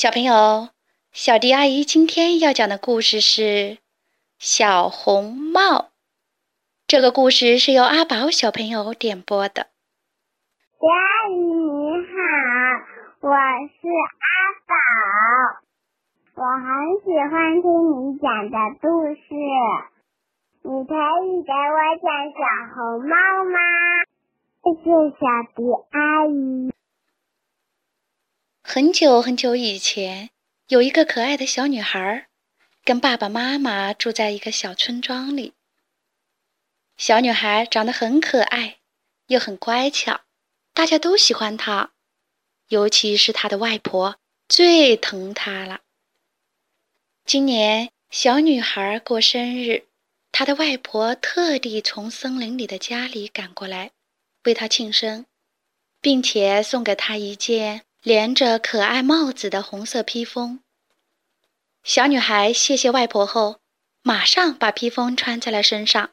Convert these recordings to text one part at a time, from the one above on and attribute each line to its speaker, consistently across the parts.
Speaker 1: 小朋友，小迪阿姨今天要讲的故事是《小红帽》。这个故事是由阿宝小朋友点播的。
Speaker 2: 迪阿姨你好，我是阿宝，我很喜欢听你讲的故事。你可以给我讲小红帽吗？谢谢小迪阿姨。
Speaker 1: 很久很久以前，有一个可爱的小女孩，跟爸爸妈妈住在一个小村庄里。小女孩长得很可爱，又很乖巧，大家都喜欢她，尤其是她的外婆最疼她了。今年小女孩过生日，她的外婆特地从森林里的家里赶过来，为她庆生，并且送给她一件。连着可爱帽子的红色披风。小女孩谢谢外婆后，马上把披风穿在了身上，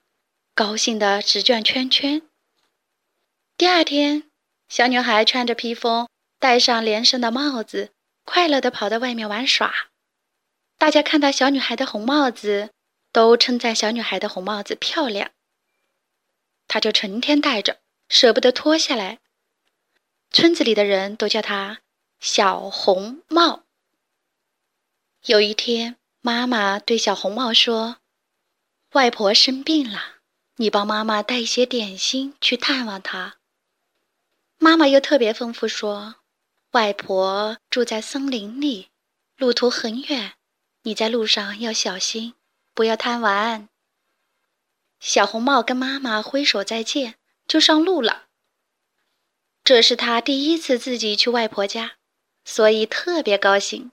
Speaker 1: 高兴的直转圈圈。第二天，小女孩穿着披风，戴上连身的帽子，快乐的跑到外面玩耍。大家看到小女孩的红帽子，都称赞小女孩的红帽子漂亮。她就成天戴着，舍不得脱下来。村子里的人都叫她小红帽。有一天，妈妈对小红帽说：“外婆生病了，你帮妈妈带一些点心去探望她。”妈妈又特别吩咐说：“外婆住在森林里，路途很远，你在路上要小心，不要贪玩。”小红帽跟妈妈挥手再见，就上路了。这是他第一次自己去外婆家，所以特别高兴。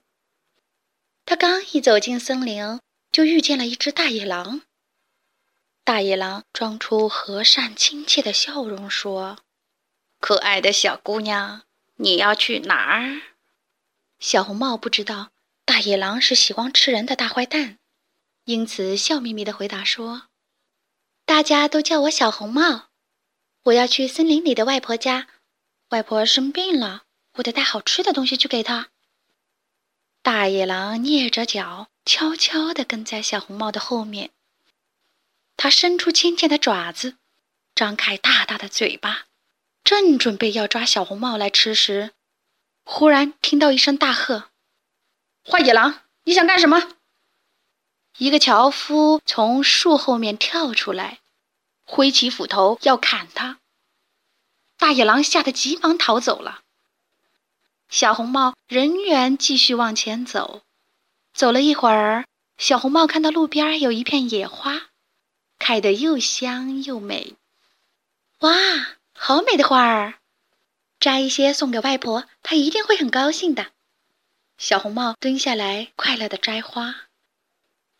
Speaker 1: 他刚一走进森林，就遇见了一只大野狼。大野狼装出和善亲切的笑容，说：“可爱的小姑娘，你要去哪儿？”小红帽不知道大野狼是喜欢吃人的大坏蛋，因此笑眯眯地回答说：“大家都叫我小红帽，我要去森林里的外婆家。”外婆生病了，我得带好吃的东西去给她。大野狼蹑着脚，悄悄地跟在小红帽的后面。它伸出尖尖的爪子，张开大大的嘴巴，正准备要抓小红帽来吃时，忽然听到一声大喝：“坏野狼，你想干什么？”一个樵夫从树后面跳出来，挥起斧头要砍他。野狼吓得急忙逃走了。小红帽仍然继续往前走。走了一会儿，小红帽看到路边有一片野花，开得又香又美。哇，好美的花儿！摘一些送给外婆，她一定会很高兴的。小红帽蹲下来，快乐地摘花。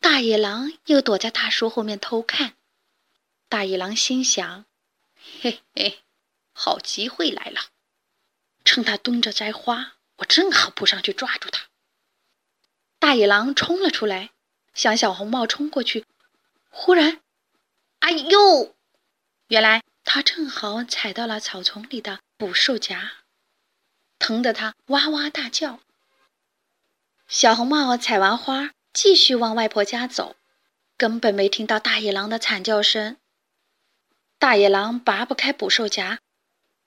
Speaker 1: 大野狼又躲在大树后面偷看。大野狼心想：嘿嘿。好机会来了！趁他蹲着摘花，我正好扑上去抓住他。大野狼冲了出来，向小红帽冲过去。忽然，哎呦！原来他正好踩到了草丛里的捕兽夹，疼得他哇哇大叫。小红帽采完花，继续往外婆家走，根本没听到大野狼的惨叫声。大野狼拔不开捕兽夹。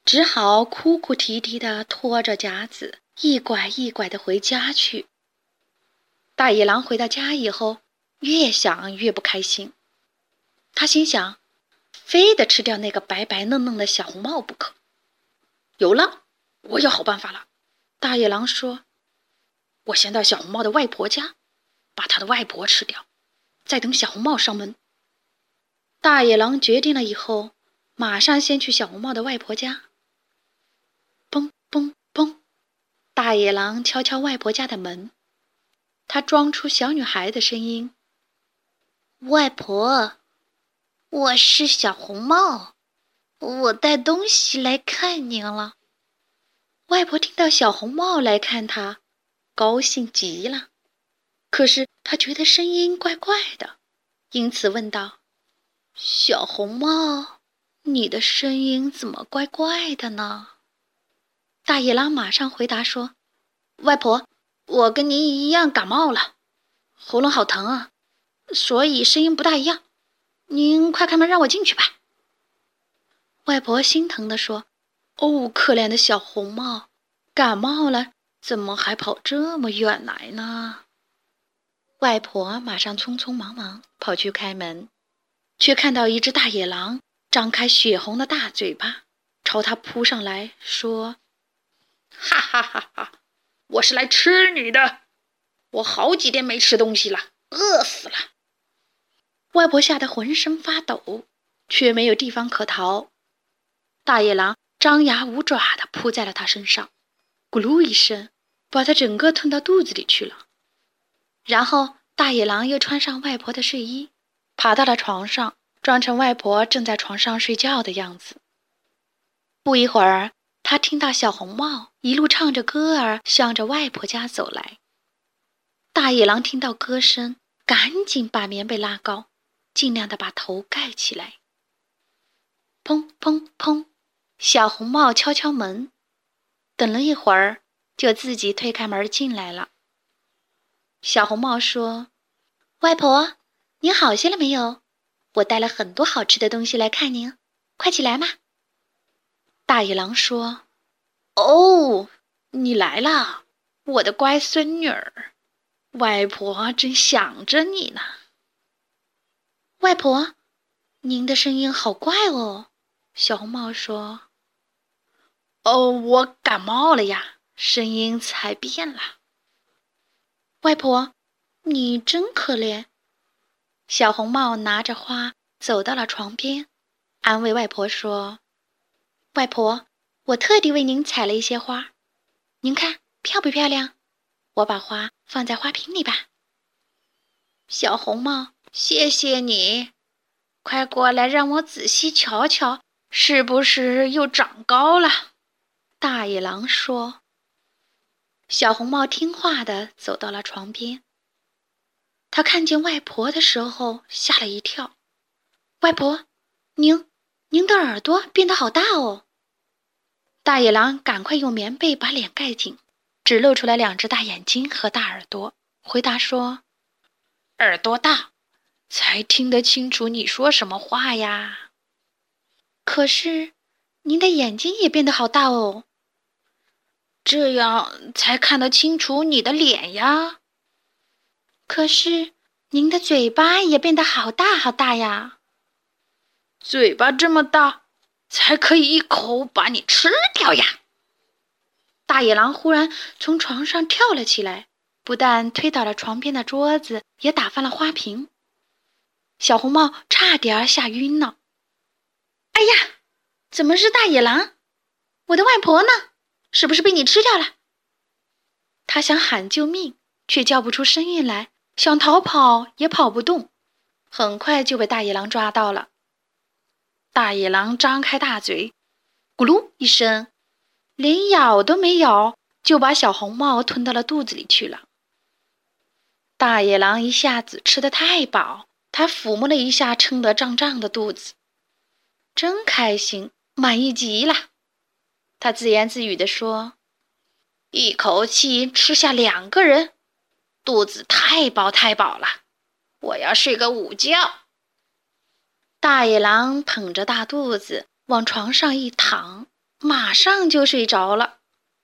Speaker 1: 只好哭哭啼啼地拖着夹子，一拐一拐地回家去。大野狼回到家以后，越想越不开心。他心想，非得吃掉那个白白嫩嫩的小红帽不可。有了，我有好办法了。大野狼说：“我先到小红帽的外婆家，把他的外婆吃掉，再等小红帽上门。”大野狼决定了以后，马上先去小红帽的外婆家。嘣嘣！大野狼敲敲外婆家的门，他装出小女孩的声音：“
Speaker 2: 外婆，我是小红帽，我带东西来看您了。”
Speaker 1: 外婆听到小红帽来看她，高兴极了。可是她觉得声音怪怪的，因此问道：“小红帽，你的声音怎么怪怪的呢？”大野狼马上回答说：“外婆，我跟您一样感冒了，喉咙好疼啊，所以声音不大一样。您快开门让我进去吧。”外婆心疼地说：“哦，可怜的小红帽，感冒了，怎么还跑这么远来呢？”外婆马上匆匆忙忙跑去开门，却看到一只大野狼张开血红的大嘴巴，朝他扑上来，说：“哈哈哈哈！我是来吃你的！我好几天没吃东西了，饿死了。”外婆吓得浑身发抖，却没有地方可逃。大野狼张牙舞爪地扑在了他身上，咕噜一声，把他整个吞到肚子里去了。然后，大野狼又穿上外婆的睡衣，爬到了床上，装成外婆正在床上睡觉的样子。不一会儿，他听到小红帽一路唱着歌儿向着外婆家走来。大野狼听到歌声，赶紧把棉被拉高，尽量的把头盖起来。砰砰砰！小红帽敲敲门，等了一会儿，就自己推开门进来了。小红帽说：“外婆，您好些了没有？我带了很多好吃的东西来看您，快起来嘛。”大野狼说：“哦，你来了，我的乖孙女儿，外婆正想着你呢。”外婆，您的声音好怪哦。小红帽说：“哦，我感冒了呀，声音才变了。”外婆，你真可怜。小红帽拿着花走到了床边，安慰外婆说：“外婆，我特地为您采了一些花，您看漂不漂亮？我把花放在花瓶里吧。”小红帽，谢谢你，快过来让我仔细瞧瞧，是不是又长高了？大野狼说。小红帽听话的走到了床边。他看见外婆的时候吓了一跳。外婆，您，您的耳朵变得好大哦。大野狼赶快用棉被把脸盖紧，只露出来两只大眼睛和大耳朵，回答说：“耳朵大，才听得清楚你说什么话呀。可是，您的眼睛也变得好大哦。”这样才看得清楚你的脸呀。可是您的嘴巴也变得好大好大呀。嘴巴这么大，才可以一口把你吃掉呀！大野狼忽然从床上跳了起来，不但推倒了床边的桌子，也打翻了花瓶。小红帽差点吓晕了。哎呀，怎么是大野狼？我的外婆呢？是不是被你吃掉了？他想喊救命，却叫不出声音来；想逃跑，也跑不动。很快就被大野狼抓到了。大野狼张开大嘴，咕噜一声，连咬都没咬，就把小红帽吞到了肚子里去了。大野狼一下子吃得太饱，他抚摸了一下撑得胀胀的肚子，真开心，满意极了。他自言自语地说：“一口气吃下两个人，肚子太饱太饱了，我要睡个午觉。”大野狼捧着大肚子往床上一躺，马上就睡着了，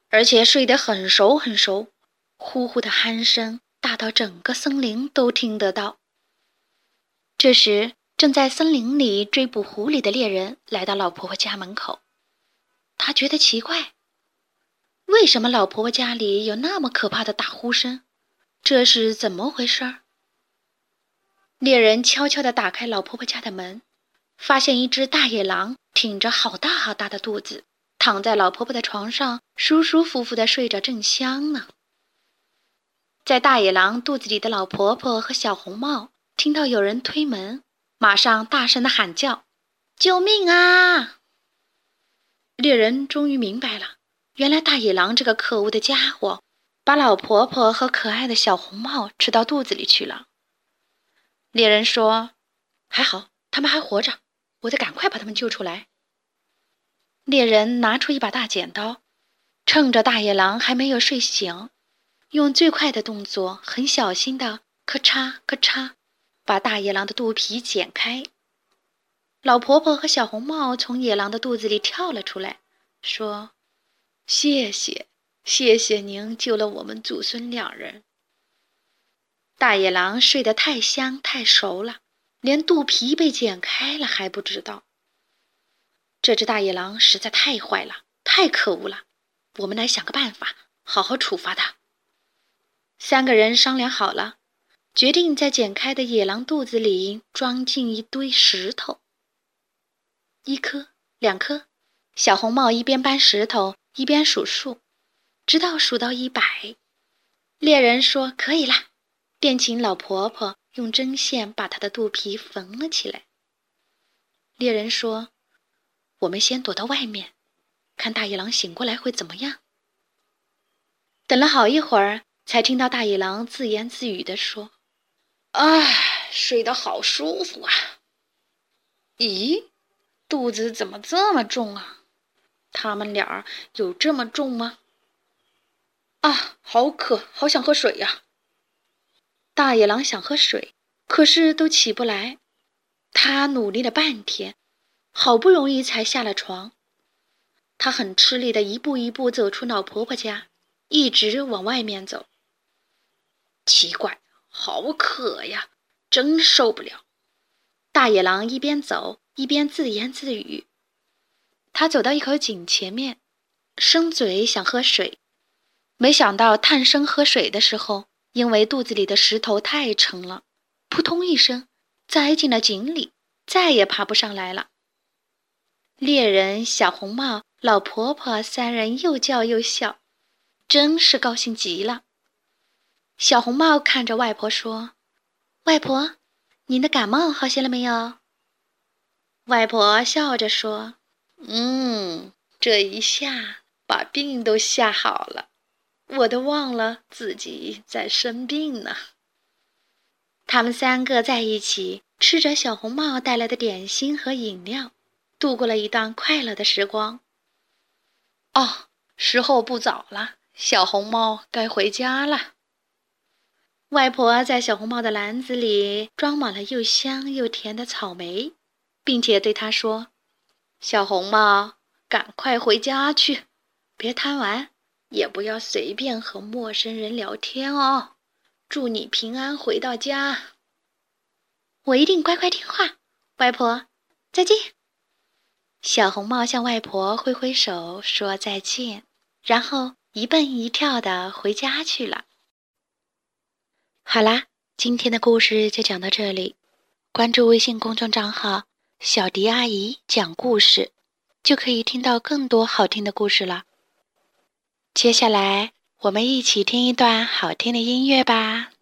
Speaker 1: 而且睡得很熟很熟，呼呼的鼾声大到整个森林都听得到。这时，正在森林里追捕狐狸的猎人来到老婆婆家门口。他觉得奇怪，为什么老婆婆家里有那么可怕的打呼声？这是怎么回事？猎人悄悄地打开老婆婆家的门，发现一只大野狼挺着好大好大的肚子，躺在老婆婆的床上，舒舒服服地睡着，正香呢。在大野狼肚子里的老婆婆和小红帽听到有人推门，马上大声地喊叫：“救命啊！”猎人终于明白了，原来大野狼这个可恶的家伙，把老婆婆和可爱的小红帽吃到肚子里去了。猎人说：“还好，他们还活着，我得赶快把他们救出来。”猎人拿出一把大剪刀，趁着大野狼还没有睡醒，用最快的动作，很小心的咔嚓咔嚓，把大野狼的肚皮剪开。老婆婆和小红帽从野狼的肚子里跳了出来，说：“谢谢，谢谢您救了我们祖孙两人。”大野狼睡得太香太熟了，连肚皮被剪开了还不知道。这只大野狼实在太坏了，太可恶了！我们来想个办法，好好处罚它。三个人商量好了，决定在剪开的野狼肚子里装进一堆石头。一颗，两颗，小红帽一边搬石头一边数数，直到数到一百。猎人说：“可以啦。”便请老婆婆用针线把她的肚皮缝了起来。猎人说：“我们先躲到外面，看大野狼醒过来会怎么样。”等了好一会儿，才听到大野狼自言自语地说：“唉，睡得好舒服啊！咦，肚子怎么这么重啊？他们俩有这么重吗？啊，好渴，好想喝水呀！”大野狼想喝水，可是都起不来。他努力了半天，好不容易才下了床。他很吃力的一步一步走出老婆婆家，一直往外面走。奇怪，好渴呀，真受不了！大野狼一边走一边自言自语。他走到一口井前面，伸嘴想喝水，没想到探身喝水的时候。因为肚子里的石头太沉了，扑通一声栽进了井里，再也爬不上来了。猎人、小红帽、老婆婆三人又叫又笑，真是高兴极了。小红帽看着外婆说：“外婆，您的感冒好些了没有？”外婆笑着说：“嗯，这一下把病都吓好了。”我都忘了自己在生病呢。他们三个在一起吃着小红帽带来的点心和饮料，度过了一段快乐的时光。哦，时候不早了，小红帽该回家了。外婆在小红帽的篮子里装满了又香又甜的草莓，并且对他说：“小红帽，赶快回家去，别贪玩。”也不要随便和陌生人聊天哦。祝你平安回到家。我一定乖乖听话。外婆，再见。小红帽向外婆挥挥手说再见，然后一蹦一跳的回家去了。好啦，今天的故事就讲到这里。关注微信公众账号“小迪阿姨讲故事”，就可以听到更多好听的故事了。接下来，我们一起听一段好听的音乐吧。